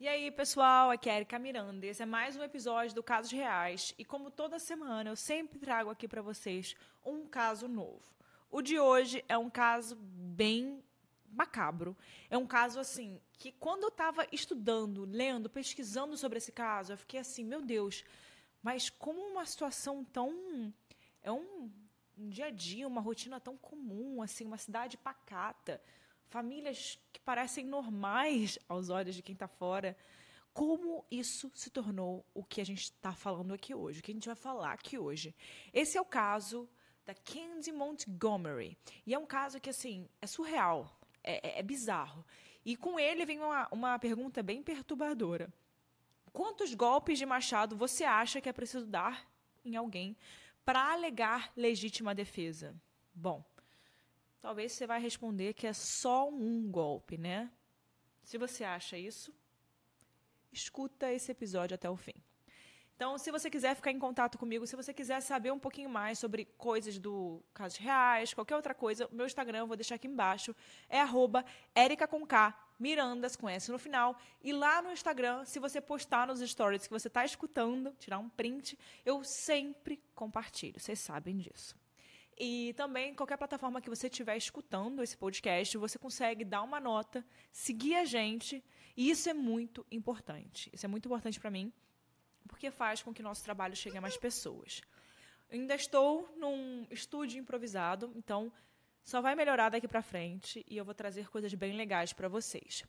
E aí, pessoal, aqui é Erika Miranda. Esse é mais um episódio do Casos Reais. E como toda semana, eu sempre trago aqui para vocês um caso novo. O de hoje é um caso bem macabro. É um caso assim que quando eu estava estudando, lendo, pesquisando sobre esse caso, eu fiquei assim, meu Deus, mas como uma situação tão é um, um dia a dia, uma rotina tão comum, assim, uma cidade pacata famílias que parecem normais aos olhos de quem está fora. Como isso se tornou o que a gente está falando aqui hoje, o que a gente vai falar aqui hoje. Esse é o caso da Candy Montgomery. E é um caso que, assim, é surreal, é, é, é bizarro. E com ele vem uma, uma pergunta bem perturbadora. Quantos golpes de machado você acha que é preciso dar em alguém para alegar legítima defesa? Bom, talvez você vai responder que é só um golpe, né? Se você acha isso, escuta esse episódio até o fim. Então, se você quiser ficar em contato comigo, se você quiser saber um pouquinho mais sobre coisas do Casos Reais, qualquer outra coisa, meu Instagram eu vou deixar aqui embaixo, é arroba Mirandas, com S no final. E lá no Instagram, se você postar nos stories que você está escutando, tirar um print, eu sempre compartilho. Vocês sabem disso. E também, qualquer plataforma que você estiver escutando esse podcast, você consegue dar uma nota, seguir a gente. E isso é muito importante. Isso é muito importante para mim, porque faz com que nosso trabalho chegue a mais pessoas. Eu ainda estou num estúdio improvisado, então só vai melhorar daqui para frente e eu vou trazer coisas bem legais para vocês.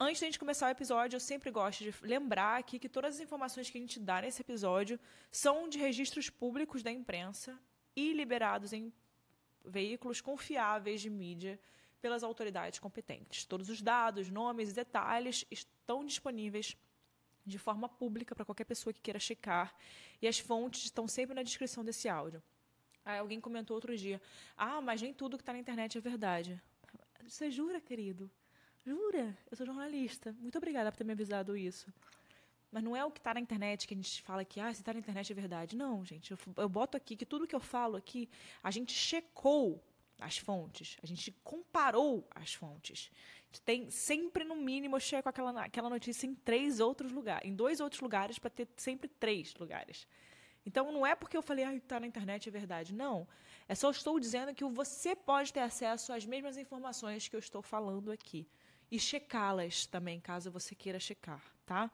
Antes de a gente começar o episódio, eu sempre gosto de lembrar aqui que todas as informações que a gente dá nesse episódio são de registros públicos da imprensa e liberados em veículos confiáveis de mídia pelas autoridades competentes. Todos os dados, nomes e detalhes estão disponíveis de forma pública para qualquer pessoa que queira checar, e as fontes estão sempre na descrição desse áudio. Aí alguém comentou outro dia: Ah, mas nem tudo que está na internet é verdade. Você jura, querido? Jura? Eu sou jornalista. Muito obrigada por ter me avisado isso. Mas não é o que está na internet que a gente fala que, ah, se está na internet é verdade. Não, gente. Eu, eu boto aqui que tudo que eu falo aqui, a gente checou as fontes, a gente comparou as fontes. Tem sempre, no mínimo, eu checo aquela, aquela notícia em três outros lugares, em dois outros lugares, para ter sempre três lugares. Então, não é porque eu falei, ah, está na internet é verdade. Não. É só estou dizendo que você pode ter acesso às mesmas informações que eu estou falando aqui. E checá-las também, caso você queira checar, tá?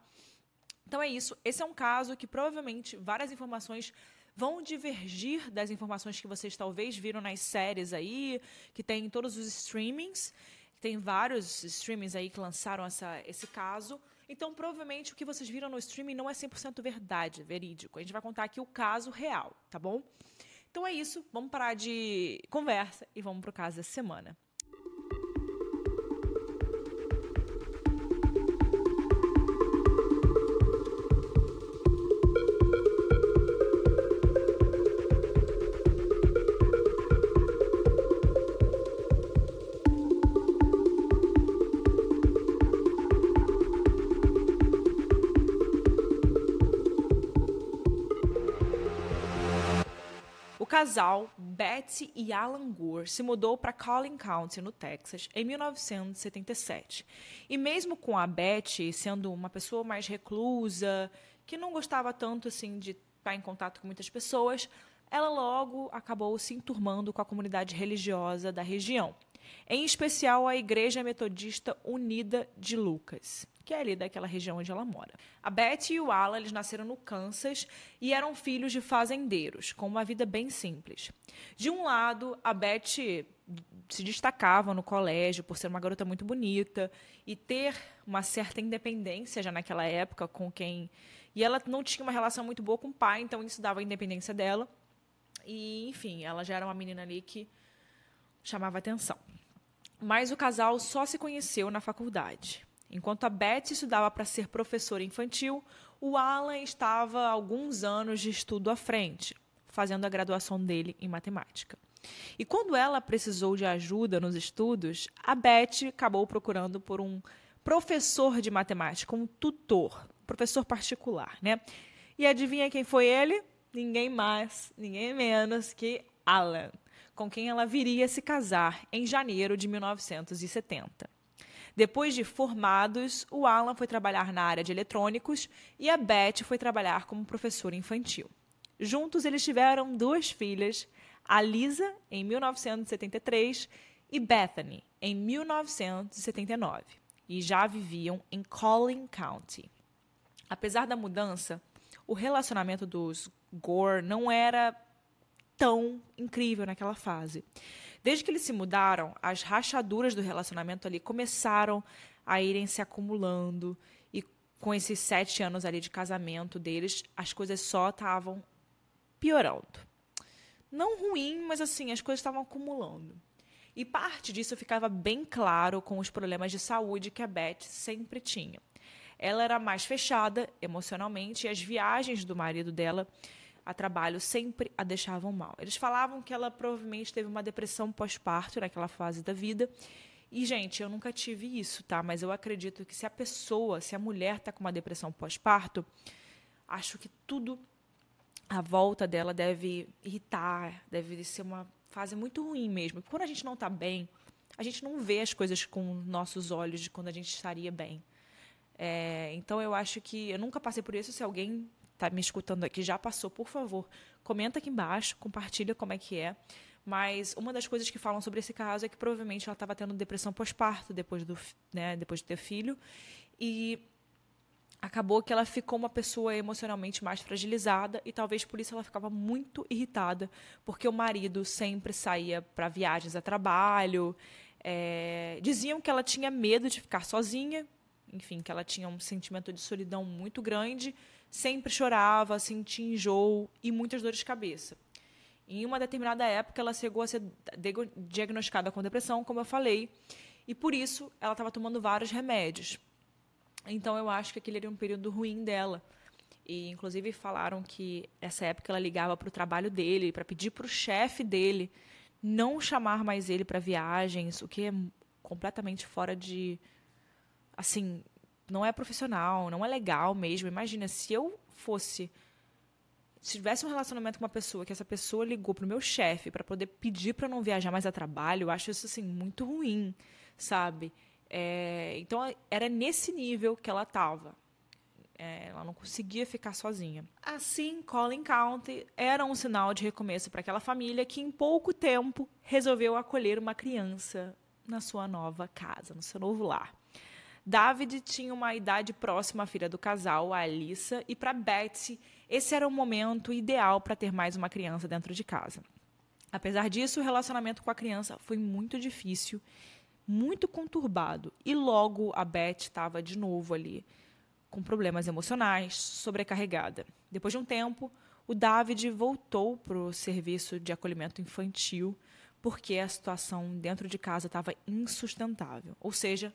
Então é isso. Esse é um caso que provavelmente várias informações vão divergir das informações que vocês talvez viram nas séries aí, que tem em todos os streamings. Tem vários streamings aí que lançaram essa, esse caso. Então, provavelmente, o que vocês viram no streaming não é 100% verdade, verídico. A gente vai contar aqui o caso real, tá bom? Então é isso. Vamos parar de conversa e vamos para o caso dessa semana. Casal, Betty e Alan Gore, se mudou para Collin County, no Texas, em 1977. E mesmo com a Betty sendo uma pessoa mais reclusa, que não gostava tanto assim de estar em contato com muitas pessoas, ela logo acabou se enturmando com a comunidade religiosa da região, em especial a Igreja Metodista Unida de Lucas que é ali daquela região onde ela mora. A Betty e o Alan, eles nasceram no Kansas e eram filhos de fazendeiros, com uma vida bem simples. De um lado, a Betty se destacava no colégio por ser uma garota muito bonita e ter uma certa independência já naquela época com quem e ela não tinha uma relação muito boa com o pai, então isso dava a independência dela. E, enfim, ela já era uma menina ali que chamava atenção. Mas o casal só se conheceu na faculdade. Enquanto a Beth estudava para ser professora infantil, o Alan estava alguns anos de estudo à frente, fazendo a graduação dele em matemática. E quando ela precisou de ajuda nos estudos, a Beth acabou procurando por um professor de matemática, um tutor, professor particular, né? E adivinha quem foi ele? Ninguém mais, ninguém menos que Alan, com quem ela viria se casar em janeiro de 1970. Depois de formados, o Alan foi trabalhar na área de eletrônicos e a Beth foi trabalhar como professora infantil. Juntos, eles tiveram duas filhas, a Lisa, em 1973, e Bethany, em 1979, e já viviam em Collin County. Apesar da mudança, o relacionamento dos Gore não era tão incrível naquela fase. Desde que eles se mudaram, as rachaduras do relacionamento ali começaram a irem se acumulando. E com esses sete anos ali de casamento deles, as coisas só estavam piorando. Não ruim, mas assim, as coisas estavam acumulando. E parte disso ficava bem claro com os problemas de saúde que a Beth sempre tinha. Ela era mais fechada emocionalmente e as viagens do marido dela a trabalho sempre a deixavam mal. Eles falavam que ela provavelmente teve uma depressão pós-parto naquela fase da vida. E, gente, eu nunca tive isso, tá? Mas eu acredito que se a pessoa, se a mulher está com uma depressão pós-parto, acho que tudo à volta dela deve irritar, deve ser uma fase muito ruim mesmo. Quando a gente não está bem, a gente não vê as coisas com nossos olhos de quando a gente estaria bem. É, então eu acho que eu nunca passei por isso. Se alguém está me escutando aqui já passou, por favor, comenta aqui embaixo, compartilha como é que é. Mas uma das coisas que falam sobre esse caso é que provavelmente ela estava tendo depressão pós-parto depois, do, né, depois de ter filho. E acabou que ela ficou uma pessoa emocionalmente mais fragilizada e talvez por isso ela ficava muito irritada, porque o marido sempre saía para viagens a trabalho. É, diziam que ela tinha medo de ficar sozinha, enfim, que ela tinha um sentimento de solidão muito grande sempre chorava, sentia enjoo e muitas dores de cabeça. Em uma determinada época, ela chegou a ser diagnosticada com depressão, como eu falei, e por isso ela estava tomando vários remédios. Então eu acho que aquele era um período ruim dela. E inclusive falaram que essa época ela ligava para o trabalho dele, para pedir para o chefe dele não chamar mais ele para viagens, o que é completamente fora de assim, não é profissional, não é legal mesmo. Imagina, se eu fosse. Se tivesse um relacionamento com uma pessoa que essa pessoa ligou pro meu chefe para poder pedir para não viajar mais a trabalho, eu acho isso assim muito ruim, sabe? É, então era nesse nível que ela estava. É, ela não conseguia ficar sozinha. Assim, Colin County era um sinal de recomeço para aquela família que, em pouco tempo, resolveu acolher uma criança na sua nova casa, no seu novo lar. David tinha uma idade próxima à filha do casal, a Alissa, e para Betsy, esse era o momento ideal para ter mais uma criança dentro de casa. Apesar disso, o relacionamento com a criança foi muito difícil, muito conturbado, e logo a Beth estava de novo ali com problemas emocionais, sobrecarregada. Depois de um tempo, o David voltou para o serviço de acolhimento infantil porque a situação dentro de casa estava insustentável. Ou seja,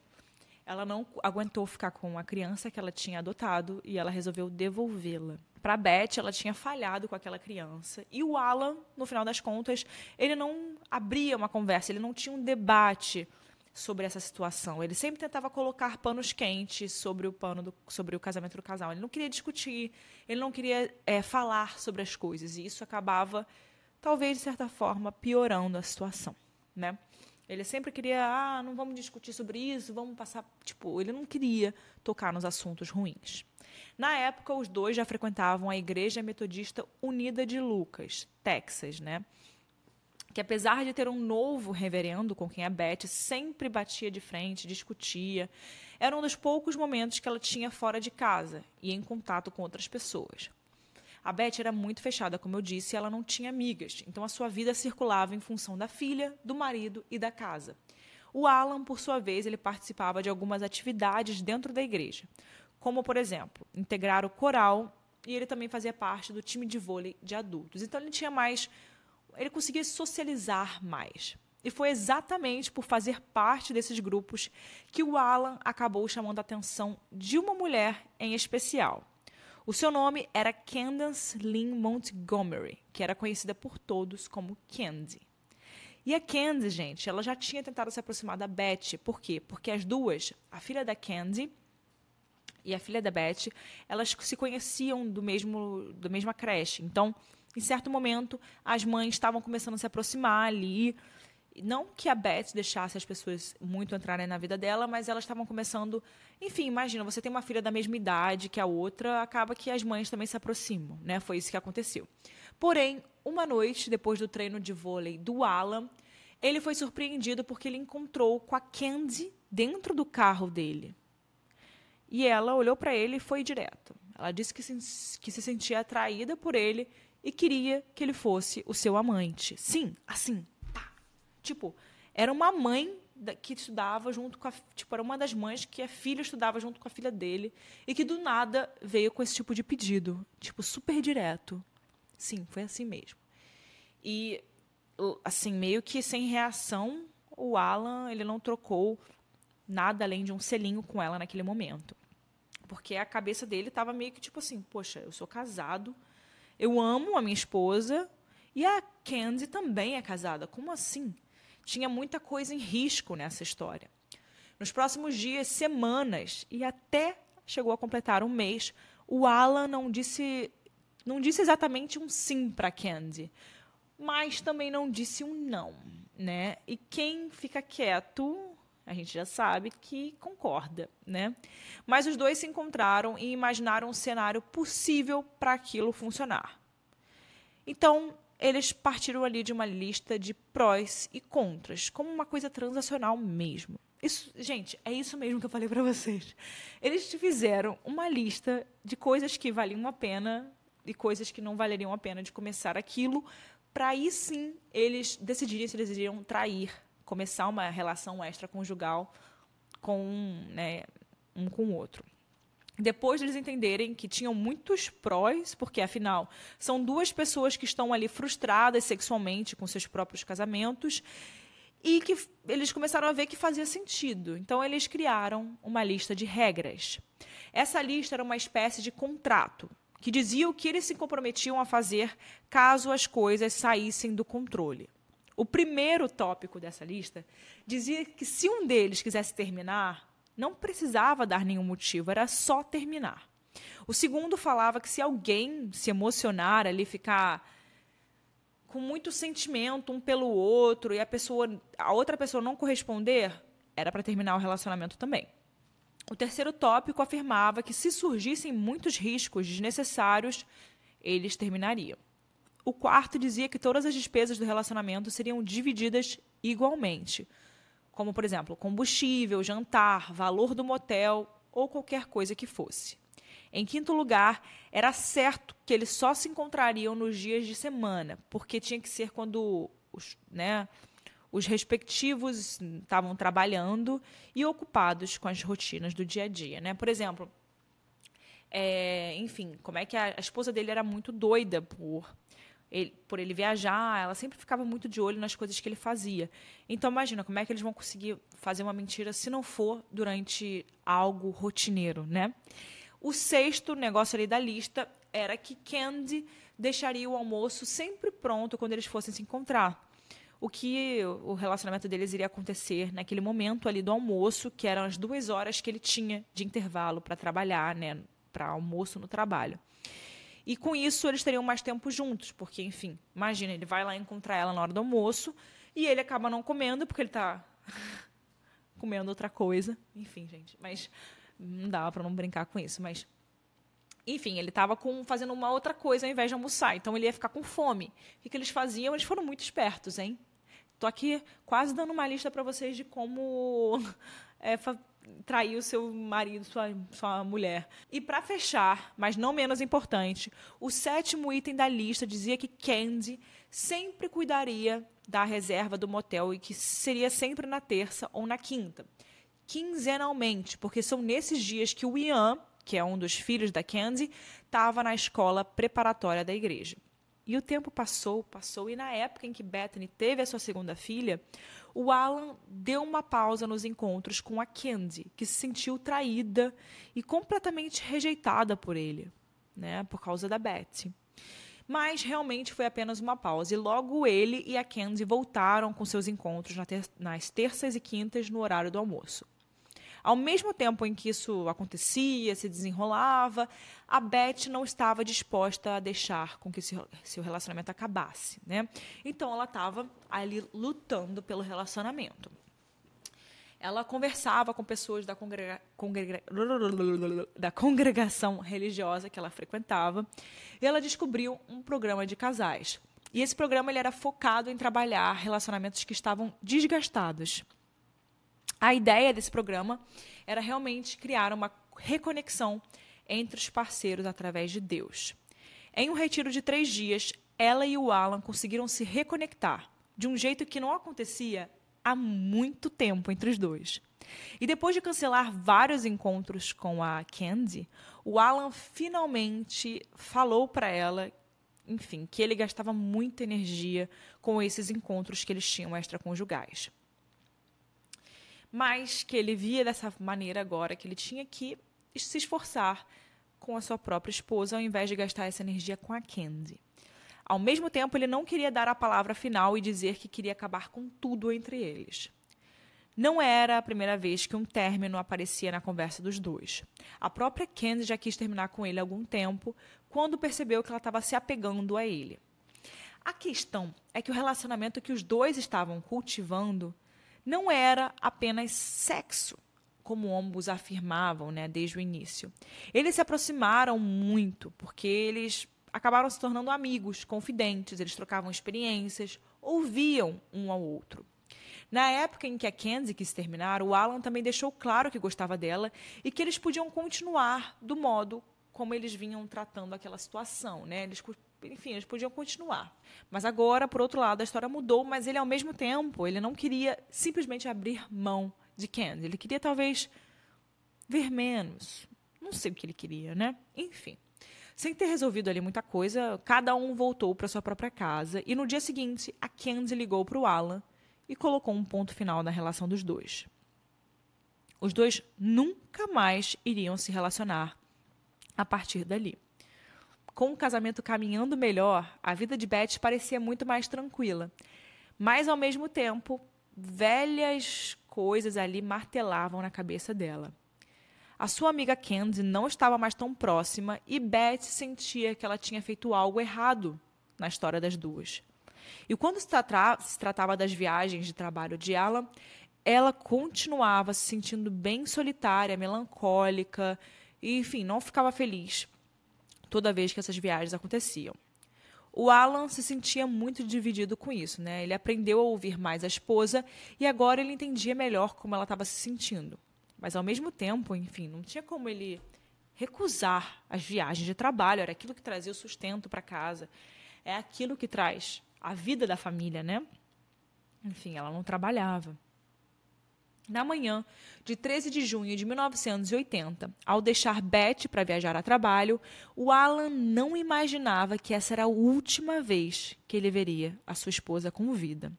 ela não aguentou ficar com a criança que ela tinha adotado e ela resolveu devolvê-la. Para Beth, ela tinha falhado com aquela criança. E o Alan, no final das contas, ele não abria uma conversa, ele não tinha um debate sobre essa situação. Ele sempre tentava colocar panos quentes sobre o pano do, sobre o casamento do casal. Ele não queria discutir, ele não queria é, falar sobre as coisas. E isso acabava, talvez de certa forma, piorando a situação, né? Ele sempre queria, ah, não vamos discutir sobre isso, vamos passar. Tipo, ele não queria tocar nos assuntos ruins. Na época, os dois já frequentavam a Igreja Metodista Unida de Lucas, Texas, né? Que apesar de ter um novo reverendo com quem a Beth sempre batia de frente, discutia, era um dos poucos momentos que ela tinha fora de casa e em contato com outras pessoas. A Beth era muito fechada, como eu disse, e ela não tinha amigas, então a sua vida circulava em função da filha, do marido e da casa. O Alan, por sua vez, ele participava de algumas atividades dentro da igreja, como, por exemplo, integrar o coral e ele também fazia parte do time de vôlei de adultos. Então ele tinha mais, ele conseguia socializar mais. E foi exatamente por fazer parte desses grupos que o Alan acabou chamando a atenção de uma mulher em especial. O seu nome era Candace Lynn Montgomery, que era conhecida por todos como Candy. E a Candy, gente, ela já tinha tentado se aproximar da Beth. Por quê? Porque as duas, a filha da Candy e a filha da Beth, elas se conheciam do mesmo da mesma creche. Então, em certo momento, as mães estavam começando a se aproximar ali não que a Beth deixasse as pessoas muito entrarem na vida dela, mas elas estavam começando. Enfim, imagina, você tem uma filha da mesma idade que a outra, acaba que as mães também se aproximam, né? Foi isso que aconteceu. Porém, uma noite, depois do treino de vôlei do Alan, ele foi surpreendido porque ele encontrou com a Candy dentro do carro dele. E ela olhou para ele e foi direto. Ela disse que se, que se sentia atraída por ele e queria que ele fosse o seu amante. Sim, assim. Tipo, era uma mãe que estudava junto com a. Tipo, era uma das mães que a filha estudava junto com a filha dele e que do nada veio com esse tipo de pedido. Tipo, super direto. Sim, foi assim mesmo. E, assim, meio que sem reação, o Alan, ele não trocou nada além de um selinho com ela naquele momento. Porque a cabeça dele estava meio que tipo assim: poxa, eu sou casado, eu amo a minha esposa e a Candy também é casada. Como assim? Tinha muita coisa em risco nessa história. Nos próximos dias, semanas e até chegou a completar um mês, o Alan não disse não disse exatamente um sim para Candy, mas também não disse um não, né? E quem fica quieto, a gente já sabe que concorda, né? Mas os dois se encontraram e imaginaram um cenário possível para aquilo funcionar. Então, eles partiram ali de uma lista de prós e contras, como uma coisa transacional mesmo. Isso, gente, é isso mesmo que eu falei para vocês. Eles fizeram uma lista de coisas que valiam a pena e coisas que não valeriam a pena de começar aquilo, para aí sim eles decidirem se eles iriam trair, começar uma relação extraconjugal com né, um com o outro. Depois de eles entenderem que tinham muitos prós, porque afinal são duas pessoas que estão ali frustradas sexualmente com seus próprios casamentos, e que eles começaram a ver que fazia sentido. Então eles criaram uma lista de regras. Essa lista era uma espécie de contrato que dizia o que eles se comprometiam a fazer caso as coisas saíssem do controle. O primeiro tópico dessa lista dizia que se um deles quisesse terminar, não precisava dar nenhum motivo, era só terminar. O segundo falava que se alguém se emocionar ali, ficar com muito sentimento um pelo outro e a pessoa, a outra pessoa não corresponder, era para terminar o relacionamento também. O terceiro tópico afirmava que, se surgissem muitos riscos desnecessários, eles terminariam. O quarto dizia que todas as despesas do relacionamento seriam divididas igualmente, como, por exemplo, combustível, jantar, valor do motel ou qualquer coisa que fosse. Em quinto lugar, era certo que eles só se encontrariam nos dias de semana, porque tinha que ser quando os, né, os respectivos estavam trabalhando e ocupados com as rotinas do dia a dia. Né? Por exemplo, é, enfim, como é que a, a, esposa dele era muito doida por ele, por ele viajar, ela sempre ficava muito de olho nas coisas que ele fazia. Então, imagina como é que eles vão conseguir fazer uma mentira se não for durante algo rotineiro, né? O sexto negócio ali da lista era que Candy deixaria o almoço sempre pronto quando eles fossem se encontrar o que o relacionamento deles iria acontecer naquele momento ali do almoço, que eram as duas horas que ele tinha de intervalo para trabalhar, né, para almoço no trabalho. E com isso eles teriam mais tempo juntos, porque, enfim, imagina, ele vai lá encontrar ela na hora do almoço e ele acaba não comendo porque ele está comendo outra coisa. Enfim, gente, mas não dá para não brincar com isso, mas enfim, ele estava fazendo uma outra coisa ao invés de almoçar, então ele ia ficar com fome. O que, que eles faziam? Eles foram muito espertos, hein? Estou aqui quase dando uma lista para vocês de como é, trair o seu marido, sua, sua mulher. E para fechar, mas não menos importante, o sétimo item da lista dizia que Candy sempre cuidaria da reserva do motel e que seria sempre na terça ou na quinta. Quinzenalmente, porque são nesses dias que o Ian, que é um dos filhos da Candy, estava na escola preparatória da igreja. E o tempo passou, passou, e na época em que Bethany teve a sua segunda filha, o Alan deu uma pausa nos encontros com a Candy, que se sentiu traída e completamente rejeitada por ele, né, por causa da Betty. Mas realmente foi apenas uma pausa, e logo ele e a Candy voltaram com seus encontros nas terças e quintas no horário do almoço. Ao mesmo tempo em que isso acontecia, se desenrolava, a Beth não estava disposta a deixar com que seu relacionamento acabasse, né? Então ela estava ali lutando pelo relacionamento. Ela conversava com pessoas da, congrega, congrega, da congregação religiosa que ela frequentava e ela descobriu um programa de casais. E esse programa ele era focado em trabalhar relacionamentos que estavam desgastados. A ideia desse programa era realmente criar uma reconexão entre os parceiros através de Deus. Em um retiro de três dias, ela e o Alan conseguiram se reconectar de um jeito que não acontecia há muito tempo entre os dois. E depois de cancelar vários encontros com a Candy, o Alan finalmente falou para ela, enfim, que ele gastava muita energia com esses encontros que eles tinham extraconjugais mas que ele via dessa maneira agora que ele tinha que se esforçar com a sua própria esposa ao invés de gastar essa energia com a Candy. Ao mesmo tempo, ele não queria dar a palavra final e dizer que queria acabar com tudo entre eles. Não era a primeira vez que um término aparecia na conversa dos dois. A própria Candy já quis terminar com ele há algum tempo, quando percebeu que ela estava se apegando a ele. A questão é que o relacionamento que os dois estavam cultivando não era apenas sexo, como ambos afirmavam né, desde o início. Eles se aproximaram muito, porque eles acabaram se tornando amigos, confidentes, eles trocavam experiências, ouviam um ao outro. Na época em que a Kenzie quis terminar, o Alan também deixou claro que gostava dela e que eles podiam continuar do modo como eles vinham tratando aquela situação, né? Eles enfim, eles podiam continuar. Mas agora, por outro lado, a história mudou, mas ele, ao mesmo tempo, ele não queria simplesmente abrir mão de Candy. Ele queria, talvez, ver menos. Não sei o que ele queria, né? Enfim. Sem ter resolvido ali muita coisa, cada um voltou para sua própria casa e no dia seguinte a Candy ligou para o Alan e colocou um ponto final na relação dos dois. Os dois nunca mais iriam se relacionar a partir dali com o casamento caminhando melhor, a vida de Beth parecia muito mais tranquila. Mas, ao mesmo tempo, velhas coisas ali martelavam na cabeça dela. A sua amiga Candy não estava mais tão próxima e Beth sentia que ela tinha feito algo errado na história das duas. E quando se, se tratava das viagens de trabalho de Alan, ela continuava se sentindo bem solitária, melancólica, e, enfim, não ficava feliz toda vez que essas viagens aconteciam. O Alan se sentia muito dividido com isso, né? Ele aprendeu a ouvir mais a esposa e agora ele entendia melhor como ela estava se sentindo. Mas ao mesmo tempo, enfim, não tinha como ele recusar as viagens de trabalho, era aquilo que trazia o sustento para casa, é aquilo que traz a vida da família, né? Enfim, ela não trabalhava. Na manhã de 13 de junho de 1980, ao deixar Beth para viajar a trabalho, o Alan não imaginava que essa era a última vez que ele veria a sua esposa com vida.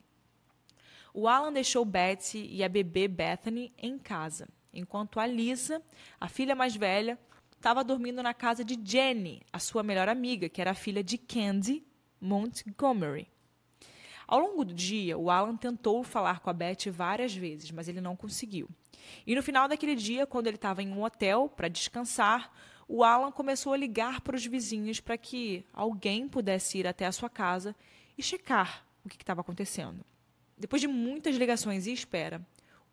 O Alan deixou Beth e a bebê Bethany em casa, enquanto a Lisa, a filha mais velha, estava dormindo na casa de Jenny, a sua melhor amiga, que era a filha de Candy Montgomery. Ao longo do dia, o Alan tentou falar com a Beth várias vezes, mas ele não conseguiu. E no final daquele dia, quando ele estava em um hotel para descansar, o Alan começou a ligar para os vizinhos para que alguém pudesse ir até a sua casa e checar o que estava acontecendo. Depois de muitas ligações e espera,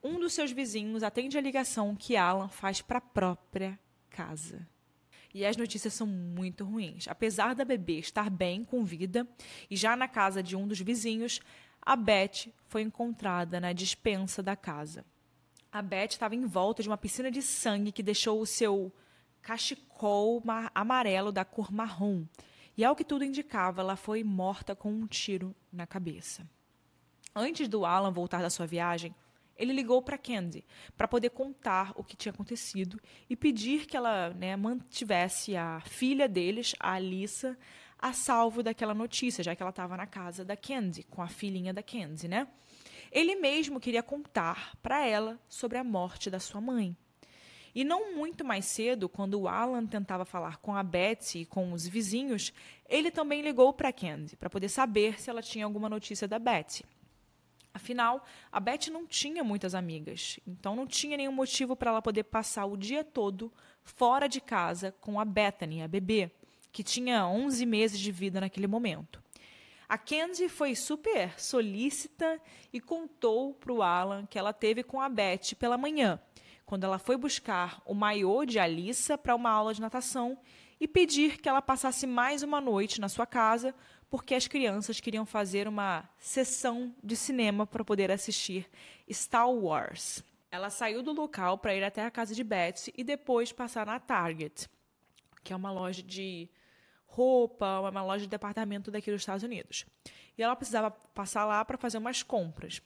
um dos seus vizinhos atende a ligação que Alan faz para a própria casa. E as notícias são muito ruins. Apesar da bebê estar bem, com vida, e já na casa de um dos vizinhos, a Beth foi encontrada na dispensa da casa. A Beth estava em volta de uma piscina de sangue que deixou o seu cachecol amarelo da cor marrom. E ao que tudo indicava, ela foi morta com um tiro na cabeça. Antes do Alan voltar da sua viagem, ele ligou para Candy para poder contar o que tinha acontecido e pedir que ela né, mantivesse a filha deles, a Alissa, a salvo daquela notícia, já que ela estava na casa da Candy, com a filhinha da Candy, né? Ele mesmo queria contar para ela sobre a morte da sua mãe. E não muito mais cedo, quando o Alan tentava falar com a Betsy e com os vizinhos, ele também ligou para Candy para poder saber se ela tinha alguma notícia da Betsy. Afinal, a Beth não tinha muitas amigas, então não tinha nenhum motivo para ela poder passar o dia todo fora de casa com a Bethany, a bebê, que tinha 11 meses de vida naquele momento. A Kenzie foi super solícita e contou para o Alan que ela teve com a Beth pela manhã, quando ela foi buscar o maiô de Alissa para uma aula de natação e pedir que ela passasse mais uma noite na sua casa, porque as crianças queriam fazer uma sessão de cinema para poder assistir Star Wars. Ela saiu do local para ir até a casa de Betsy e depois passar na Target, que é uma loja de roupa, uma loja de departamento daqui dos Estados Unidos. E ela precisava passar lá para fazer umas compras.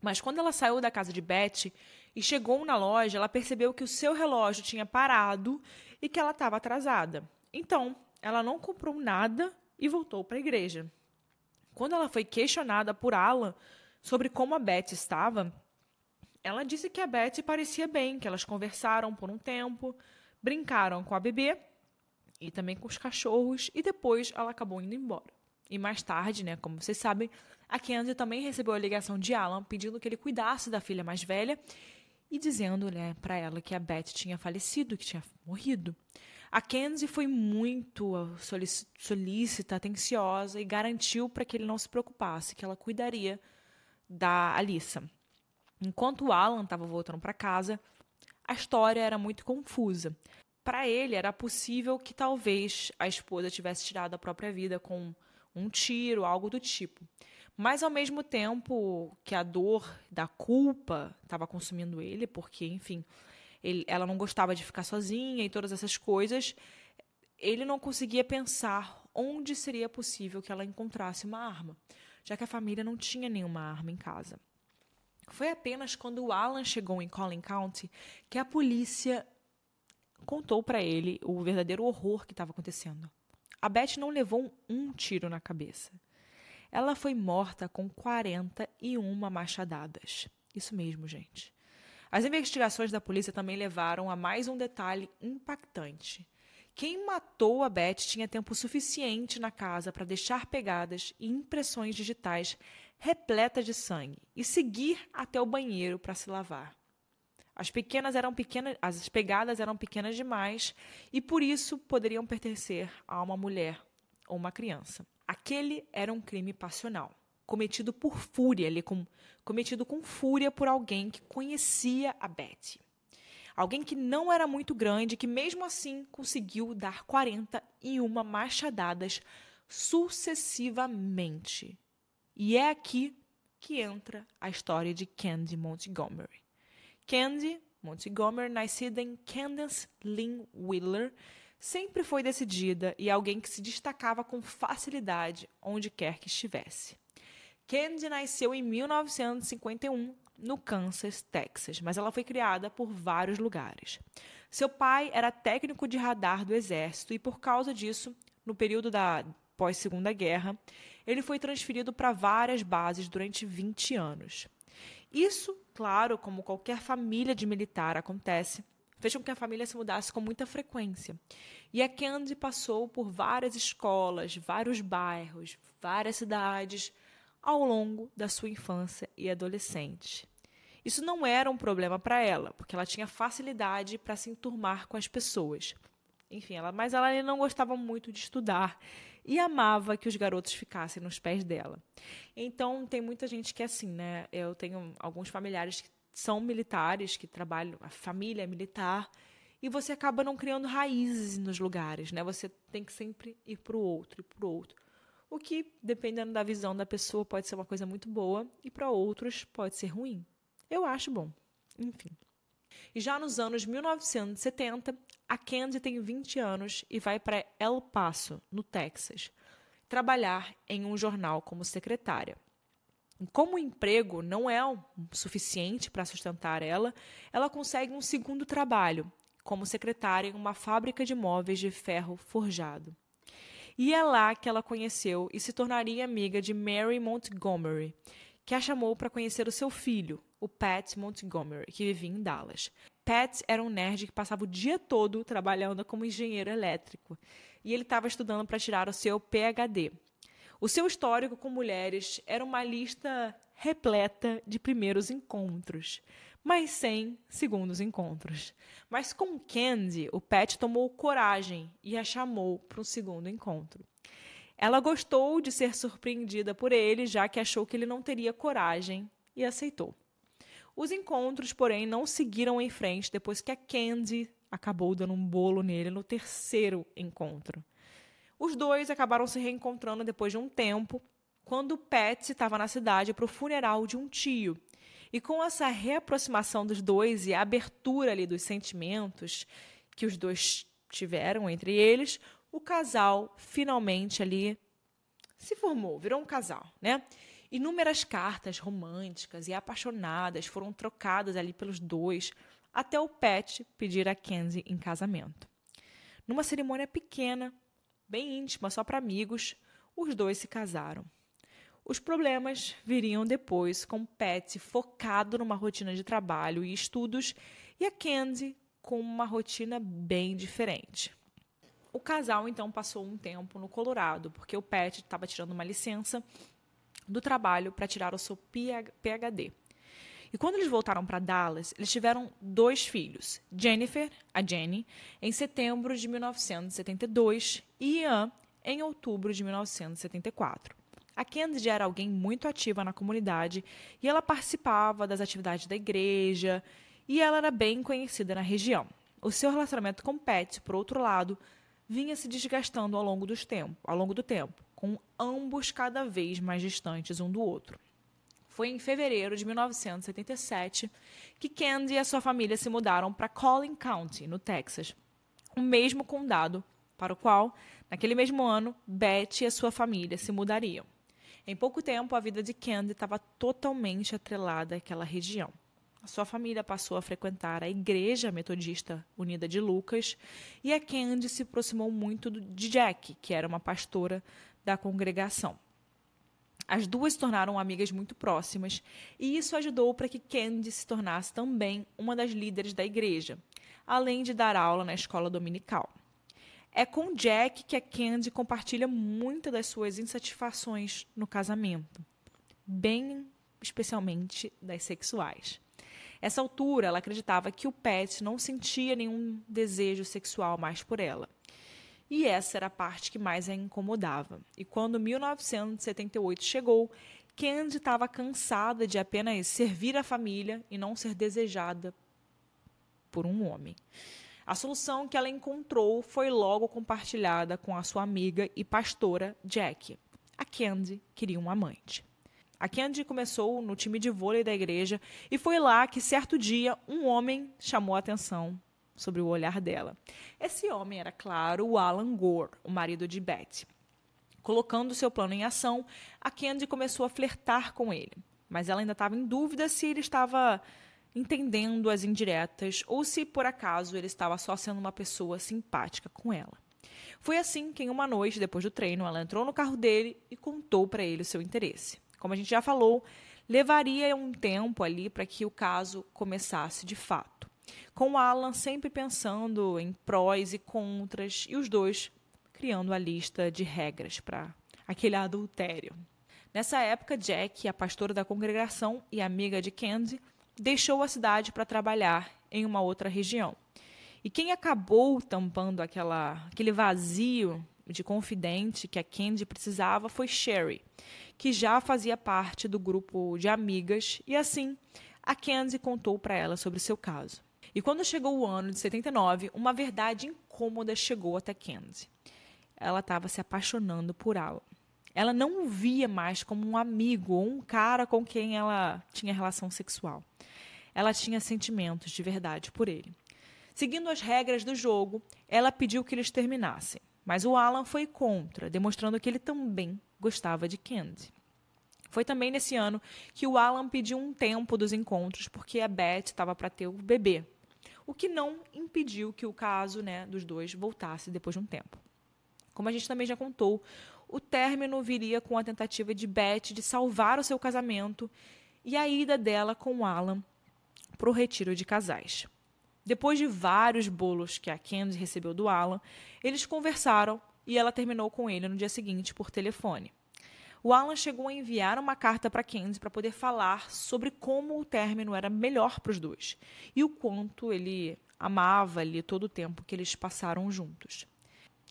Mas quando ela saiu da casa de Betty e chegou na loja, ela percebeu que o seu relógio tinha parado e que ela estava atrasada. Então, ela não comprou nada e voltou para a igreja. Quando ela foi questionada por Alan sobre como a Betty estava, ela disse que a Betty parecia bem, que elas conversaram por um tempo, brincaram com a bebê e também com os cachorros e depois ela acabou indo embora. E mais tarde, né, como vocês sabem, a Kenzie também recebeu a ligação de Alan pedindo que ele cuidasse da filha mais velha e dizendo né, para ela que a Beth tinha falecido, que tinha morrido. A Kenzie foi muito solícita, atenciosa e garantiu para que ele não se preocupasse, que ela cuidaria da Alissa. Enquanto o Alan estava voltando para casa, a história era muito confusa. Para ele, era possível que talvez a esposa tivesse tirado a própria vida com um tiro, algo do tipo. Mas ao mesmo tempo que a dor da culpa estava consumindo ele, porque, enfim, ele, ela não gostava de ficar sozinha e todas essas coisas, ele não conseguia pensar onde seria possível que ela encontrasse uma arma, já que a família não tinha nenhuma arma em casa. Foi apenas quando o Alan chegou em Collin County que a polícia contou para ele o verdadeiro horror que estava acontecendo. A Beth não levou um tiro na cabeça. Ela foi morta com 41 machadadas. Isso mesmo, gente. As investigações da polícia também levaram a mais um detalhe impactante. Quem matou a Beth tinha tempo suficiente na casa para deixar pegadas e impressões digitais repletas de sangue e seguir até o banheiro para se lavar. As pequenas eram pequenas, as pegadas eram pequenas demais e por isso poderiam pertencer a uma mulher ou uma criança. Aquele era um crime passional, cometido por fúria, ali, com, cometido com fúria por alguém que conhecia a Betty. Alguém que não era muito grande, que mesmo assim conseguiu dar 41 machadadas sucessivamente. E é aqui que entra a história de Candy Montgomery. Candy Montgomery, nascida em Candace Lynn Wheeler, sempre foi decidida e alguém que se destacava com facilidade onde quer que estivesse. Candy nasceu em 1951 no Kansas, Texas, mas ela foi criada por vários lugares. Seu pai era técnico de radar do exército e por causa disso, no período da pós-segunda guerra, ele foi transferido para várias bases durante 20 anos. Isso, claro, como qualquer família de militar acontece, fez com que a família se mudasse com muita frequência. E a Candy passou por várias escolas, vários bairros, várias cidades ao longo da sua infância e adolescente. Isso não era um problema para ela, porque ela tinha facilidade para se enturmar com as pessoas. Enfim, ela, mas ela não gostava muito de estudar e amava que os garotos ficassem nos pés dela. Então, tem muita gente que é assim, né? Eu tenho alguns familiares que são militares, que trabalham, a família é militar, e você acaba não criando raízes nos lugares, né? Você tem que sempre ir para o outro, ir para o outro. O que, dependendo da visão da pessoa, pode ser uma coisa muito boa e para outros pode ser ruim. Eu acho bom. Enfim. E já nos anos 1970, a Candy tem 20 anos e vai para El Paso, no Texas, trabalhar em um jornal como secretária. Como o emprego não é suficiente para sustentar ela, ela consegue um segundo trabalho, como secretária em uma fábrica de móveis de ferro forjado. E é lá que ela conheceu e se tornaria amiga de Mary Montgomery, que a chamou para conhecer o seu filho, o Pat Montgomery, que vivia em Dallas. Pat era um nerd que passava o dia todo trabalhando como engenheiro elétrico. E ele estava estudando para tirar o seu PhD, o seu histórico com mulheres era uma lista repleta de primeiros encontros, mas sem segundos encontros. Mas com Candy, o Pat tomou coragem e a chamou para um segundo encontro. Ela gostou de ser surpreendida por ele, já que achou que ele não teria coragem e aceitou. Os encontros, porém, não seguiram em frente depois que a Candy acabou dando um bolo nele no terceiro encontro. Os dois acabaram se reencontrando depois de um tempo, quando Pat estava na cidade para o funeral de um tio. E com essa reaproximação dos dois e a abertura ali dos sentimentos que os dois tiveram entre eles, o casal finalmente ali se formou, virou um casal, né? Inúmeras cartas românticas e apaixonadas foram trocadas ali pelos dois, até o Pat pedir a Kenzie em casamento. Numa cerimônia pequena, bem íntima, só para amigos, os dois se casaram. Os problemas viriam depois, com Pat focado numa rotina de trabalho e estudos e a Kenzie com uma rotina bem diferente. O casal então passou um tempo no Colorado, porque o Pat estava tirando uma licença do trabalho para tirar o seu PhD. E quando eles voltaram para Dallas, eles tiveram dois filhos: Jennifer, a Jenny, em setembro de 1972 e Ian, em outubro de 1974. A Candy era alguém muito ativa na comunidade e ela participava das atividades da igreja e ela era bem conhecida na região. O seu relacionamento com Pat, por outro lado, vinha se desgastando ao longo, dos tempo, ao longo do tempo, com ambos cada vez mais distantes um do outro. Foi em fevereiro de 1977 que Candy e a sua família se mudaram para Collin County, no Texas, o mesmo condado para o qual, naquele mesmo ano, Beth e a sua família se mudariam. Em pouco tempo, a vida de Candy estava totalmente atrelada àquela região. A sua família passou a frequentar a Igreja Metodista Unida de Lucas e a Candy se aproximou muito de Jack, que era uma pastora da congregação. As duas se tornaram amigas muito próximas e isso ajudou para que Candy se tornasse também uma das líderes da igreja, além de dar aula na escola dominical. É com Jack que a Candy compartilha muitas das suas insatisfações no casamento, bem especialmente das sexuais. Essa altura, ela acreditava que o Pat não sentia nenhum desejo sexual mais por ela. E essa era a parte que mais a incomodava. E quando 1978 chegou, Candy estava cansada de apenas servir a família e não ser desejada por um homem. A solução que ela encontrou foi logo compartilhada com a sua amiga e pastora Jack. A Candy queria um amante. A Candy começou no time de vôlei da igreja e foi lá que, certo dia, um homem chamou a atenção sobre o olhar dela. Esse homem era, claro, o Alan Gore, o marido de Betty. Colocando seu plano em ação, a Candy começou a flertar com ele, mas ela ainda estava em dúvida se ele estava entendendo as indiretas ou se por acaso ele estava só sendo uma pessoa simpática com ela. Foi assim que, em uma noite depois do treino, ela entrou no carro dele e contou para ele o seu interesse como a gente já falou, levaria um tempo ali para que o caso começasse de fato. Com Alan sempre pensando em prós e contras e os dois criando a lista de regras para aquele adultério. Nessa época, Jack, a pastora da congregação e amiga de Candy, deixou a cidade para trabalhar em uma outra região. E quem acabou tampando aquela, aquele vazio de confidente que a Candy precisava foi Sherry, que já fazia parte do grupo de amigas, e assim a Candy contou para ela sobre seu caso. E quando chegou o ano de 79, uma verdade incômoda chegou até Candy. Ela estava se apaixonando por Alan. Ela não o via mais como um amigo ou um cara com quem ela tinha relação sexual. Ela tinha sentimentos de verdade por ele. Seguindo as regras do jogo, ela pediu que eles terminassem. Mas o Alan foi contra, demonstrando que ele também gostava de Candy. Foi também nesse ano que o Alan pediu um tempo dos encontros porque a Beth estava para ter o bebê, o que não impediu que o caso né, dos dois voltasse depois de um tempo. Como a gente também já contou, o término viria com a tentativa de Beth de salvar o seu casamento e a ida dela com Alan para o retiro de casais. Depois de vários bolos que a Candy recebeu do Alan, eles conversaram e ela terminou com ele no dia seguinte por telefone. o Alan chegou a enviar uma carta para Candy para poder falar sobre como o término era melhor para os dois e o quanto ele amava ali todo o tempo que eles passaram juntos.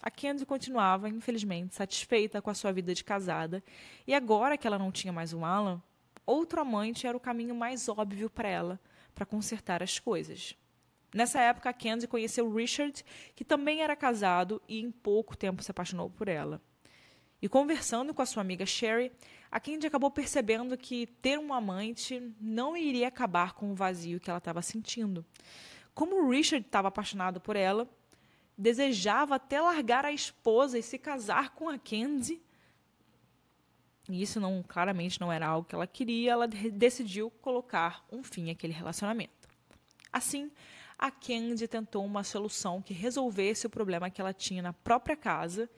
A Candy continuava, infelizmente, satisfeita com a sua vida de casada, e agora que ela não tinha mais o Alan, outro amante era o caminho mais óbvio para ela para consertar as coisas. Nessa época, a Candy conheceu Richard, que também era casado e em pouco tempo se apaixonou por ela. E conversando com a sua amiga Sherry, a Candy acabou percebendo que ter um amante não iria acabar com o vazio que ela estava sentindo. Como Richard estava apaixonado por ela, desejava até largar a esposa e se casar com a Candy. E isso não, claramente não era algo que ela queria, ela decidiu colocar um fim àquele relacionamento. Assim, a Candy tentou uma solução que resolvesse o problema que ela tinha na própria casa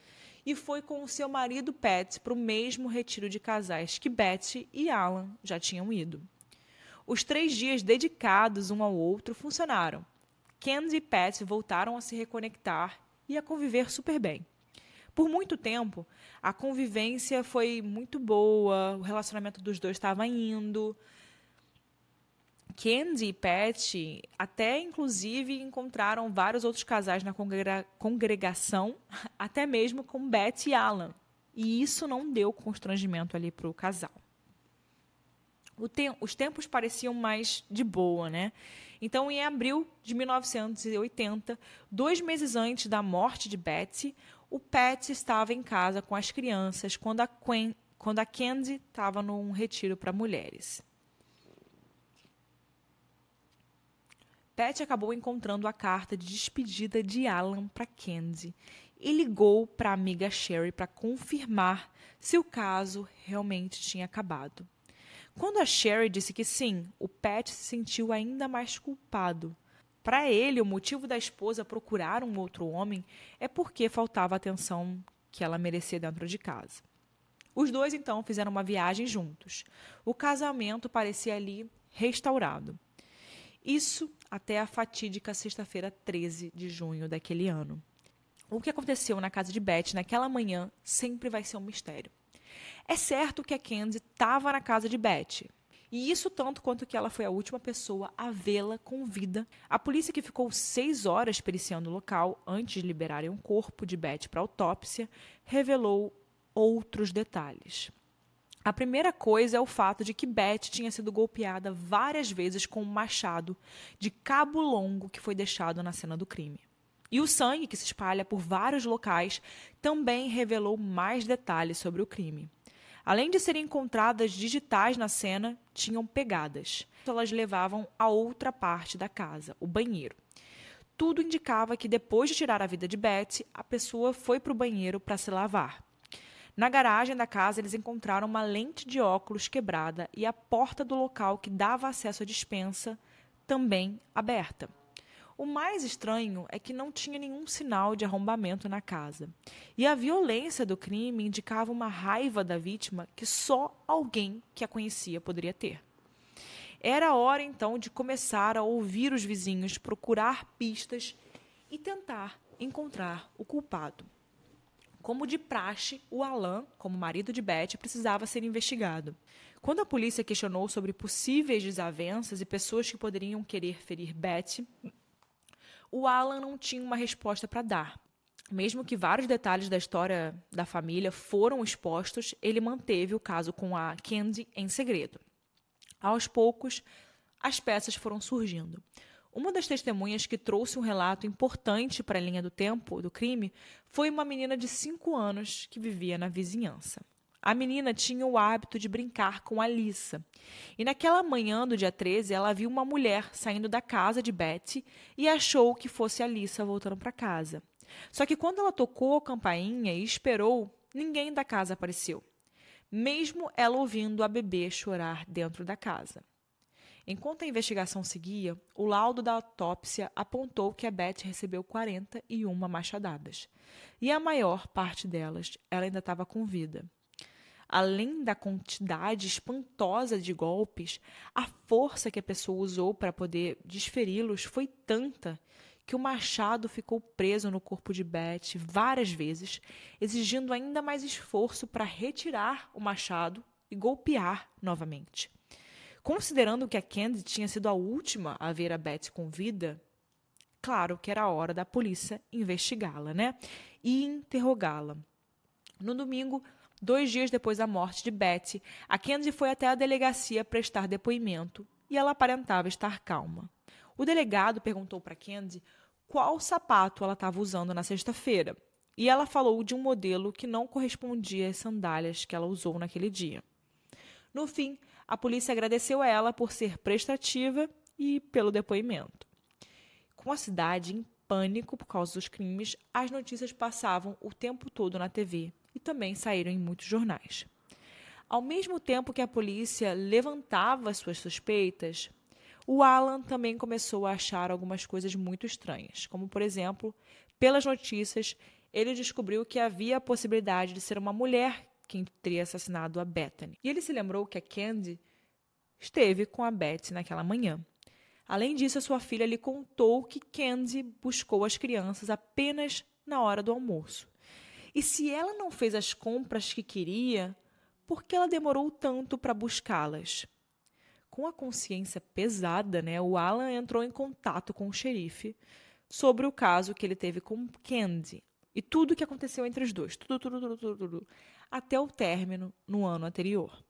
e foi com o seu marido Pat para o mesmo retiro de casais que Betty e Alan já tinham ido. Os três dias dedicados um ao outro funcionaram. Candy e Pat voltaram a se reconectar e a conviver super bem. Por muito tempo, a convivência foi muito boa, o relacionamento dos dois estava indo, Candy e Pat até inclusive encontraram vários outros casais na congrega congregação, até mesmo com Beth e Alan. E isso não deu constrangimento ali para o casal. Te os tempos pareciam mais de boa, né? Então, em abril de 1980, dois meses antes da morte de Betsy, o Pat estava em casa com as crianças quando a, Quen quando a Candy estava num retiro para mulheres. Pat acabou encontrando a carta de despedida de Alan para Candy e ligou para a amiga Sherry para confirmar se o caso realmente tinha acabado. Quando a Sherry disse que sim, o Pat se sentiu ainda mais culpado. Para ele, o motivo da esposa procurar um outro homem é porque faltava a atenção que ela merecia dentro de casa. Os dois então fizeram uma viagem juntos. O casamento parecia ali restaurado. Isso até a fatídica sexta-feira 13 de junho daquele ano. O que aconteceu na casa de Beth naquela manhã sempre vai ser um mistério. É certo que a Candy estava na casa de Beth, e isso tanto quanto que ela foi a última pessoa a vê-la com vida. A polícia, que ficou seis horas periciando o local antes de liberarem um corpo de Beth para autópsia, revelou outros detalhes. A primeira coisa é o fato de que Beth tinha sido golpeada várias vezes com um machado de cabo longo que foi deixado na cena do crime. E o sangue, que se espalha por vários locais, também revelou mais detalhes sobre o crime. Além de serem encontradas digitais na cena, tinham pegadas. Elas levavam a outra parte da casa, o banheiro. Tudo indicava que depois de tirar a vida de Beth, a pessoa foi para o banheiro para se lavar. Na garagem da casa, eles encontraram uma lente de óculos quebrada e a porta do local que dava acesso à dispensa também aberta. O mais estranho é que não tinha nenhum sinal de arrombamento na casa. E a violência do crime indicava uma raiva da vítima que só alguém que a conhecia poderia ter. Era hora então de começar a ouvir os vizinhos, procurar pistas e tentar encontrar o culpado. Como de praxe, o Alan, como marido de Beth, precisava ser investigado. Quando a polícia questionou sobre possíveis desavenças e pessoas que poderiam querer ferir Beth, o Alan não tinha uma resposta para dar. Mesmo que vários detalhes da história da família foram expostos, ele manteve o caso com a Candy em segredo. Aos poucos, as peças foram surgindo. Uma das testemunhas que trouxe um relato importante para a linha do tempo do crime foi uma menina de 5 anos que vivia na vizinhança. A menina tinha o hábito de brincar com a Alissa. E naquela manhã do dia 13, ela viu uma mulher saindo da casa de Betty e achou que fosse a Alissa voltando para casa. Só que quando ela tocou a campainha e esperou, ninguém da casa apareceu, mesmo ela ouvindo a bebê chorar dentro da casa. Enquanto a investigação seguia, o laudo da autópsia apontou que a Beth recebeu 41 machadadas. E a maior parte delas, ela ainda estava com vida. Além da quantidade espantosa de golpes, a força que a pessoa usou para poder desferi-los foi tanta que o machado ficou preso no corpo de Beth várias vezes, exigindo ainda mais esforço para retirar o machado e golpear novamente. Considerando que a Candy tinha sido a última a ver a Beth com vida, claro que era hora da polícia investigá-la, né? E interrogá-la. No domingo, dois dias depois da morte de Beth, a Candy foi até a delegacia prestar depoimento e ela aparentava estar calma. O delegado perguntou para Candy qual sapato ela estava usando na sexta-feira e ela falou de um modelo que não correspondia às sandálias que ela usou naquele dia. No fim, a polícia agradeceu a ela por ser prestativa e pelo depoimento. Com a cidade em pânico por causa dos crimes, as notícias passavam o tempo todo na TV e também saíram em muitos jornais. Ao mesmo tempo que a polícia levantava suas suspeitas, o Alan também começou a achar algumas coisas muito estranhas, como, por exemplo, pelas notícias, ele descobriu que havia a possibilidade de ser uma mulher quem teria assassinado a Bethany. E ele se lembrou que a Candy esteve com a Beth naquela manhã. Além disso, a sua filha lhe contou que Candy buscou as crianças apenas na hora do almoço. E se ela não fez as compras que queria, por que ela demorou tanto para buscá-las? Com a consciência pesada, né, o Alan entrou em contato com o xerife sobre o caso que ele teve com Candy e tudo o que aconteceu entre os dois, tudo, tudo, tudo, tudo, tudo, até o término no ano anterior.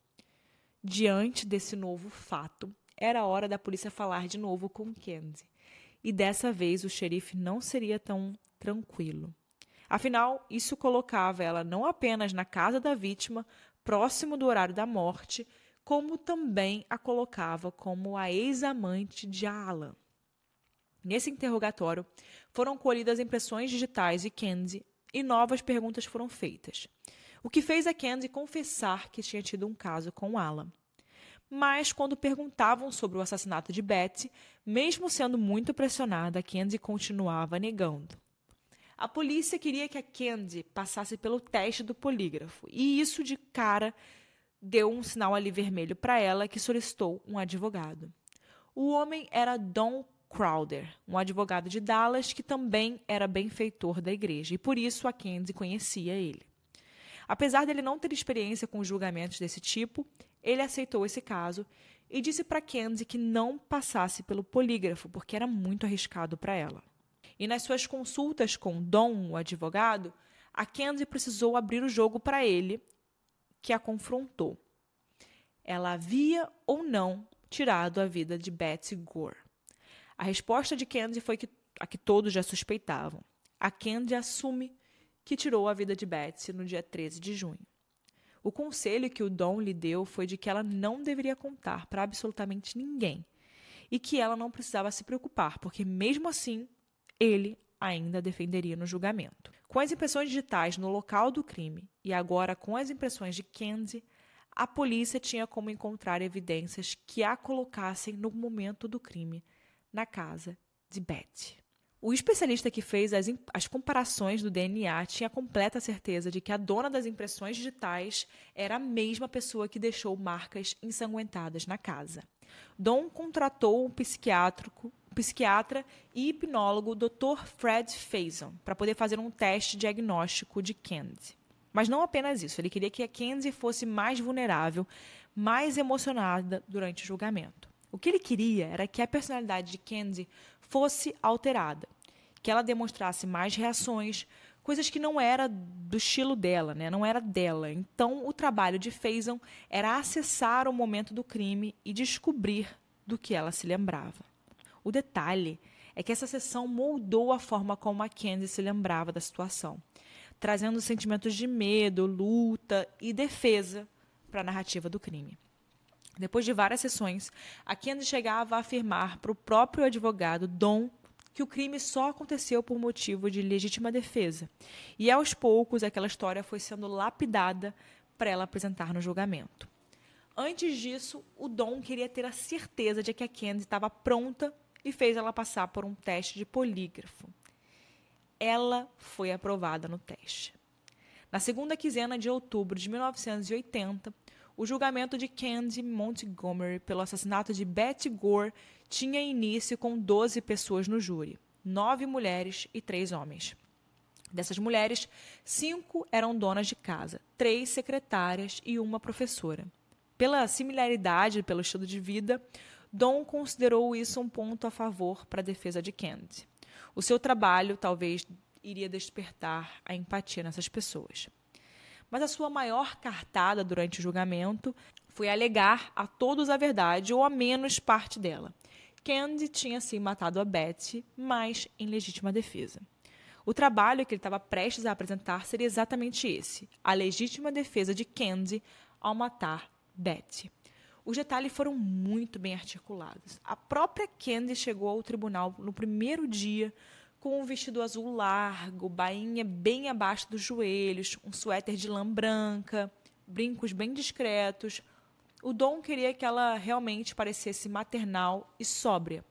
Diante desse novo fato, era hora da polícia falar de novo com Candy. E dessa vez o xerife não seria tão tranquilo. Afinal, isso colocava ela não apenas na casa da vítima, próximo do horário da morte, como também a colocava como a ex-amante de Alan. Nesse interrogatório, foram colhidas impressões digitais de Candy e novas perguntas foram feitas, o que fez a Candy confessar que tinha tido um caso com Alan mas quando perguntavam sobre o assassinato de Betty, mesmo sendo muito pressionada, Candy continuava negando. A polícia queria que a Candy passasse pelo teste do polígrafo, e isso de cara deu um sinal ali vermelho para ela que solicitou um advogado. O homem era Don Crowder, um advogado de Dallas que também era benfeitor da igreja, e por isso a Candy conhecia ele. Apesar dele não ter experiência com julgamentos desse tipo, ele aceitou esse caso e disse para Candy que não passasse pelo polígrafo, porque era muito arriscado para ela. E nas suas consultas com Dom, o advogado, a Candy precisou abrir o jogo para ele, que a confrontou. Ela havia ou não tirado a vida de Betsy Gore. A resposta de Candy foi que, a que todos já suspeitavam. A Candy assume que tirou a vida de Betsy no dia 13 de junho. O conselho que o Dom lhe deu foi de que ela não deveria contar para absolutamente ninguém e que ela não precisava se preocupar, porque mesmo assim ele ainda defenderia no julgamento. Com as impressões digitais no local do crime e agora com as impressões de Candy, a polícia tinha como encontrar evidências que a colocassem no momento do crime na casa de Betty. O especialista que fez as, as, comparações do DNA tinha completa certeza de que a dona das impressões digitais era a mesma pessoa que deixou marcas ensanguentadas na casa. Dom contratou um psiquiátrico, psiquiatra e hipnólogo Dr. Fred Faison para poder fazer um teste diagnóstico de Candy. Mas não apenas isso, ele queria que a Candy fosse mais vulnerável, mais emocionada durante o julgamento. O que ele queria era que a personalidade de Candy fosse alterada, que ela demonstrasse mais reações, coisas que não era do estilo dela, né? não era dela. Então, o trabalho de Faison era acessar o momento do crime e descobrir do que ela se lembrava. O detalhe é que essa sessão moldou a forma como a Candy se lembrava da situação, trazendo sentimentos de medo, luta e defesa para a narrativa do crime. Depois de várias sessões, a Candy chegava a afirmar para o próprio advogado Dom que o crime só aconteceu por motivo de legítima defesa. E aos poucos aquela história foi sendo lapidada para ela apresentar no julgamento. Antes disso, o Dom queria ter a certeza de que a Candy estava pronta e fez ela passar por um teste de polígrafo. Ela foi aprovada no teste. Na segunda quinzena de outubro de 1980, o julgamento de Candy Montgomery pelo assassinato de Betty Gore tinha início com 12 pessoas no júri. nove mulheres e três homens. Dessas mulheres, cinco eram donas de casa, três secretárias e uma professora. Pela similaridade, pelo estilo de vida, Dom considerou isso um ponto a favor para a defesa de Kennedy. O seu trabalho talvez iria despertar a empatia nessas pessoas. Mas a sua maior cartada durante o julgamento foi alegar a todos a verdade ou a menos parte dela. Kennedy tinha sim matado a Betty, mas em legítima defesa. O trabalho que ele estava prestes a apresentar seria exatamente esse: a legítima defesa de Candy ao matar Betty. Os detalhes foram muito bem articulados. A própria Candy chegou ao tribunal no primeiro dia com um vestido azul largo, bainha bem abaixo dos joelhos, um suéter de lã branca, brincos bem discretos. O Dom queria que ela realmente parecesse maternal e sóbria.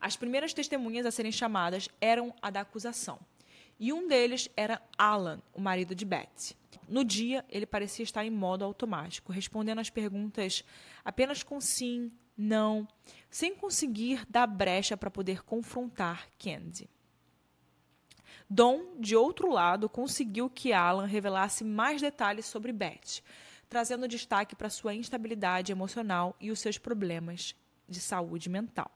As primeiras testemunhas a serem chamadas eram a da acusação. E um deles era Alan, o marido de Betsy. No dia, ele parecia estar em modo automático, respondendo às perguntas apenas com sim, não, sem conseguir dar brecha para poder confrontar Candy. Dom, de outro lado, conseguiu que Alan revelasse mais detalhes sobre Beth, trazendo destaque para sua instabilidade emocional e os seus problemas de saúde mental.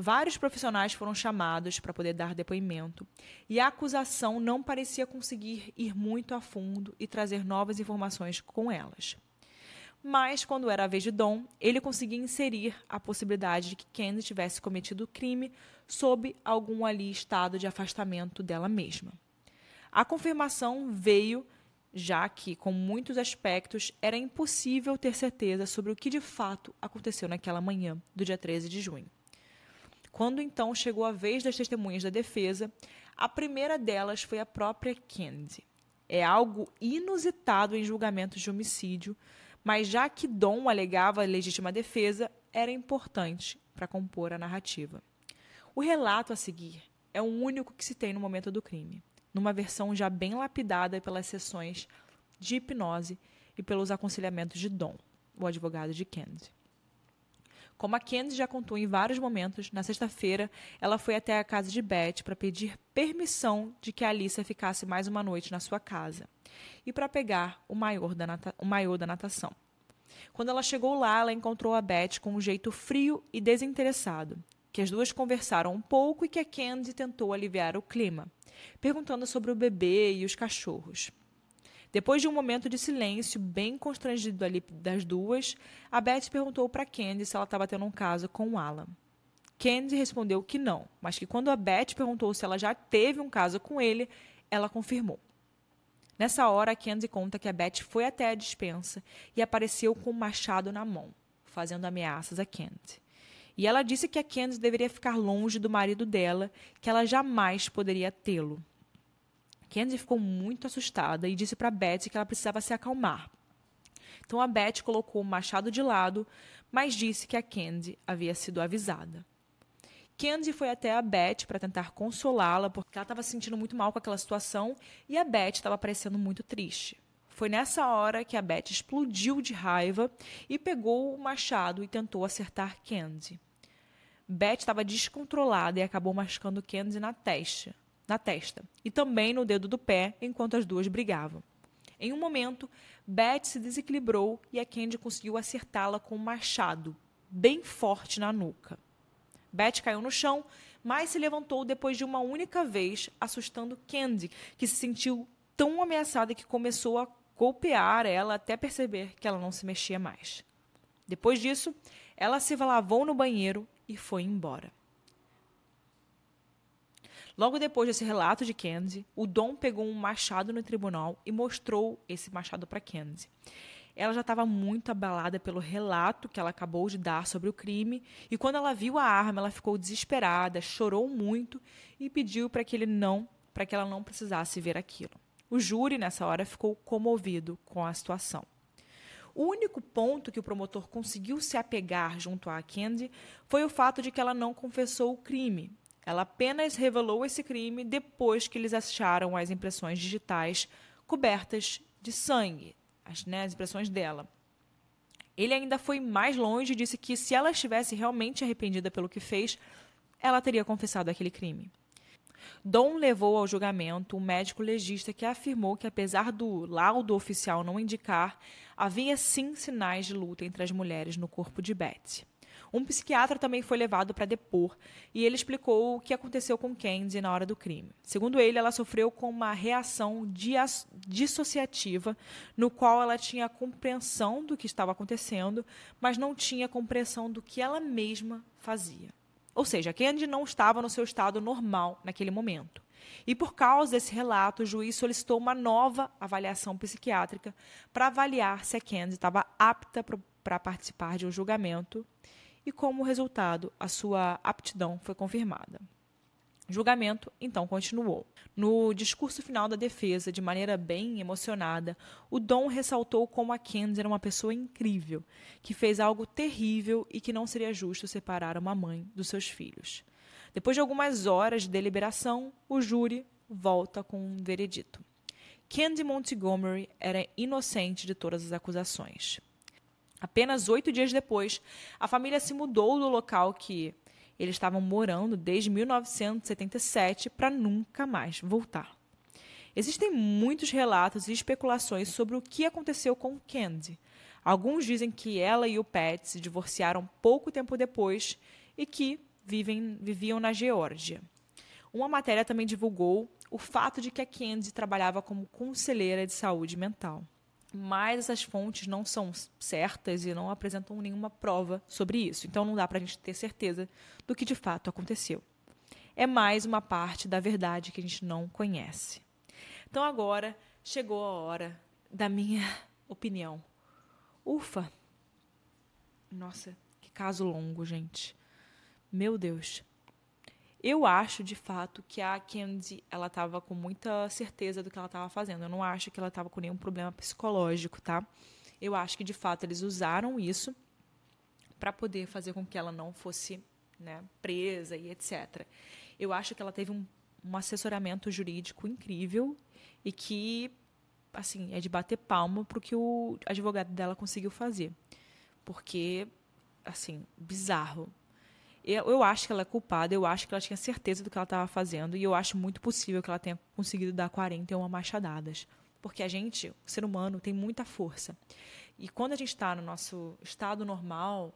Vários profissionais foram chamados para poder dar depoimento e a acusação não parecia conseguir ir muito a fundo e trazer novas informações com elas. Mas, quando era a vez de Dom, ele conseguia inserir a possibilidade de que Candy tivesse cometido o crime sob algum ali estado de afastamento dela mesma. A confirmação veio já que, com muitos aspectos, era impossível ter certeza sobre o que de fato aconteceu naquela manhã do dia 13 de junho. Quando então chegou a vez das testemunhas da defesa, a primeira delas foi a própria Candy. É algo inusitado em julgamentos de homicídio, mas já que Dom alegava legítima defesa, era importante para compor a narrativa. O relato a seguir é o único que se tem no momento do crime, numa versão já bem lapidada pelas sessões de hipnose e pelos aconselhamentos de Dom, o advogado de Candy. Como a Candy já contou em vários momentos, na sexta-feira ela foi até a casa de Beth para pedir permissão de que a Alissa ficasse mais uma noite na sua casa e para pegar o maior da, nata o da natação. Quando ela chegou lá, ela encontrou a Beth com um jeito frio e desinteressado, que as duas conversaram um pouco e que a Candy tentou aliviar o clima, perguntando sobre o bebê e os cachorros. Depois de um momento de silêncio bem constrangido ali das duas, a Beth perguntou para Candy se ela estava tendo um caso com o Alan. Candy respondeu que não, mas que quando a Beth perguntou se ela já teve um caso com ele, ela confirmou. Nessa hora, a Candy conta que a Beth foi até a dispensa e apareceu com um machado na mão, fazendo ameaças a Candy. E ela disse que a Candy deveria ficar longe do marido dela, que ela jamais poderia tê-lo. Candy ficou muito assustada e disse para Betty que ela precisava se acalmar. Então a Betty colocou o machado de lado, mas disse que a Candy havia sido avisada. Candy foi até a Betty para tentar consolá-la, porque ela estava se sentindo muito mal com aquela situação e a Betty estava parecendo muito triste. Foi nessa hora que a Betty explodiu de raiva e pegou o machado e tentou acertar Candy. Betty estava descontrolada e acabou machucando Candy na testa, na testa e também no dedo do pé enquanto as duas brigavam. Em um momento, Beth se desequilibrou e a Candy conseguiu acertá-la com um machado, bem forte na nuca. Beth caiu no chão, mas se levantou depois de uma única vez, assustando Candy, que se sentiu tão ameaçada que começou a golpear ela até perceber que ela não se mexia mais. Depois disso, ela se lavou no banheiro e foi embora. Logo depois desse relato de Kenzie, o Dom pegou um machado no tribunal e mostrou esse machado para Kenzie. Ela já estava muito abalada pelo relato que ela acabou de dar sobre o crime, e quando ela viu a arma, ela ficou desesperada, chorou muito e pediu para que ele não, para que ela não precisasse ver aquilo. O júri nessa hora ficou comovido com a situação. O único ponto que o promotor conseguiu se apegar junto a Candy foi o fato de que ela não confessou o crime ela apenas revelou esse crime depois que eles acharam as impressões digitais cobertas de sangue, as, né, as impressões dela. Ele ainda foi mais longe e disse que se ela estivesse realmente arrependida pelo que fez, ela teria confessado aquele crime. Dom levou ao julgamento um médico legista que afirmou que, apesar do laudo oficial não indicar, havia sim sinais de luta entre as mulheres no corpo de Betsy. Um psiquiatra também foi levado para depor e ele explicou o que aconteceu com Candy na hora do crime. Segundo ele, ela sofreu com uma reação dissociativa, no qual ela tinha compreensão do que estava acontecendo, mas não tinha compreensão do que ela mesma fazia. Ou seja, Candy não estava no seu estado normal naquele momento. E por causa desse relato, o juiz solicitou uma nova avaliação psiquiátrica para avaliar se a Candy estava apta para participar de um julgamento e, como resultado, a sua aptidão foi confirmada. O julgamento, então, continuou. No discurso final da defesa, de maneira bem emocionada, o Dom ressaltou como a Candy era uma pessoa incrível, que fez algo terrível e que não seria justo separar uma mãe dos seus filhos. Depois de algumas horas de deliberação, o júri volta com um veredito. Candy Montgomery era inocente de todas as acusações. Apenas oito dias depois, a família se mudou do local que eles estavam morando desde 1977 para nunca mais voltar. Existem muitos relatos e especulações sobre o que aconteceu com Candy. Alguns dizem que ela e o Pat se divorciaram pouco tempo depois e que vivem, viviam na Geórgia. Uma matéria também divulgou o fato de que a Candy trabalhava como conselheira de saúde mental mas essas fontes não são certas e não apresentam nenhuma prova sobre isso. Então não dá para a gente ter certeza do que de fato aconteceu. É mais uma parte da verdade que a gente não conhece. Então agora chegou a hora da minha opinião. Ufa! Nossa, que caso longo, gente. Meu Deus. Eu acho, de fato, que a Candy ela estava com muita certeza do que ela estava fazendo. Eu não acho que ela estava com nenhum problema psicológico, tá? Eu acho que, de fato, eles usaram isso para poder fazer com que ela não fosse né, presa e etc. Eu acho que ela teve um, um assessoramento jurídico incrível e que, assim, é de bater palma para o que o advogado dela conseguiu fazer. Porque, assim, bizarro. Eu, eu acho que ela é culpada, eu acho que ela tinha certeza do que ela estava fazendo, e eu acho muito possível que ela tenha conseguido dar 41 machadadas. Porque a gente, o ser humano, tem muita força. E quando a gente está no nosso estado normal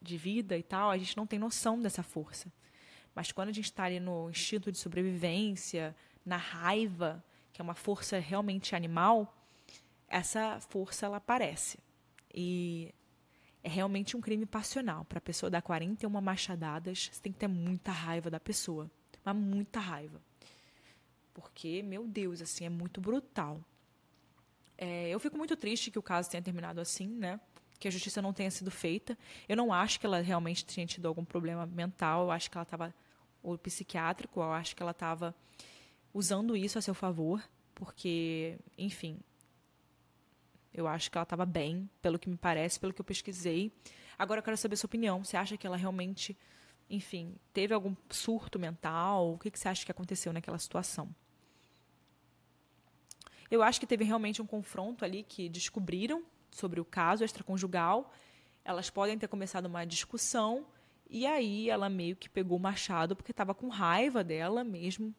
de vida e tal, a gente não tem noção dessa força. Mas quando a gente está ali no instinto de sobrevivência, na raiva, que é uma força realmente animal, essa força ela aparece. E é realmente um crime passional. Para a pessoa dar 41 machadadas, você tem que ter muita raiva da pessoa. Mas muita raiva. Porque, meu Deus, assim, é muito brutal. É, eu fico muito triste que o caso tenha terminado assim, né? Que a justiça não tenha sido feita. Eu não acho que ela realmente tinha tido algum problema mental. Eu acho que ela estava. Ou psiquiátrico, eu acho que ela estava usando isso a seu favor. Porque, enfim, eu acho que ela estava bem, pelo que me parece, pelo que eu pesquisei. Agora eu quero saber sua opinião. Você acha que ela realmente, enfim, teve algum surto mental? O que, que você acha que aconteceu naquela situação? Eu acho que teve realmente um confronto ali que descobriram sobre o caso extraconjugal. Elas podem ter começado uma discussão e aí ela meio que pegou o machado porque estava com raiva dela mesmo.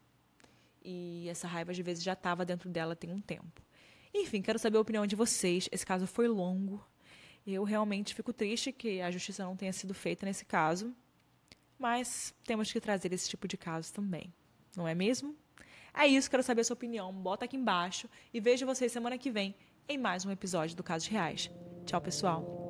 E essa raiva às vezes já estava dentro dela tem um tempo. Enfim, quero saber a opinião de vocês. Esse caso foi longo. Eu realmente fico triste que a justiça não tenha sido feita nesse caso. Mas temos que trazer esse tipo de caso também. Não é mesmo? É isso, quero saber a sua opinião. Bota aqui embaixo e vejo vocês semana que vem em mais um episódio do Casos Reais. Tchau, pessoal.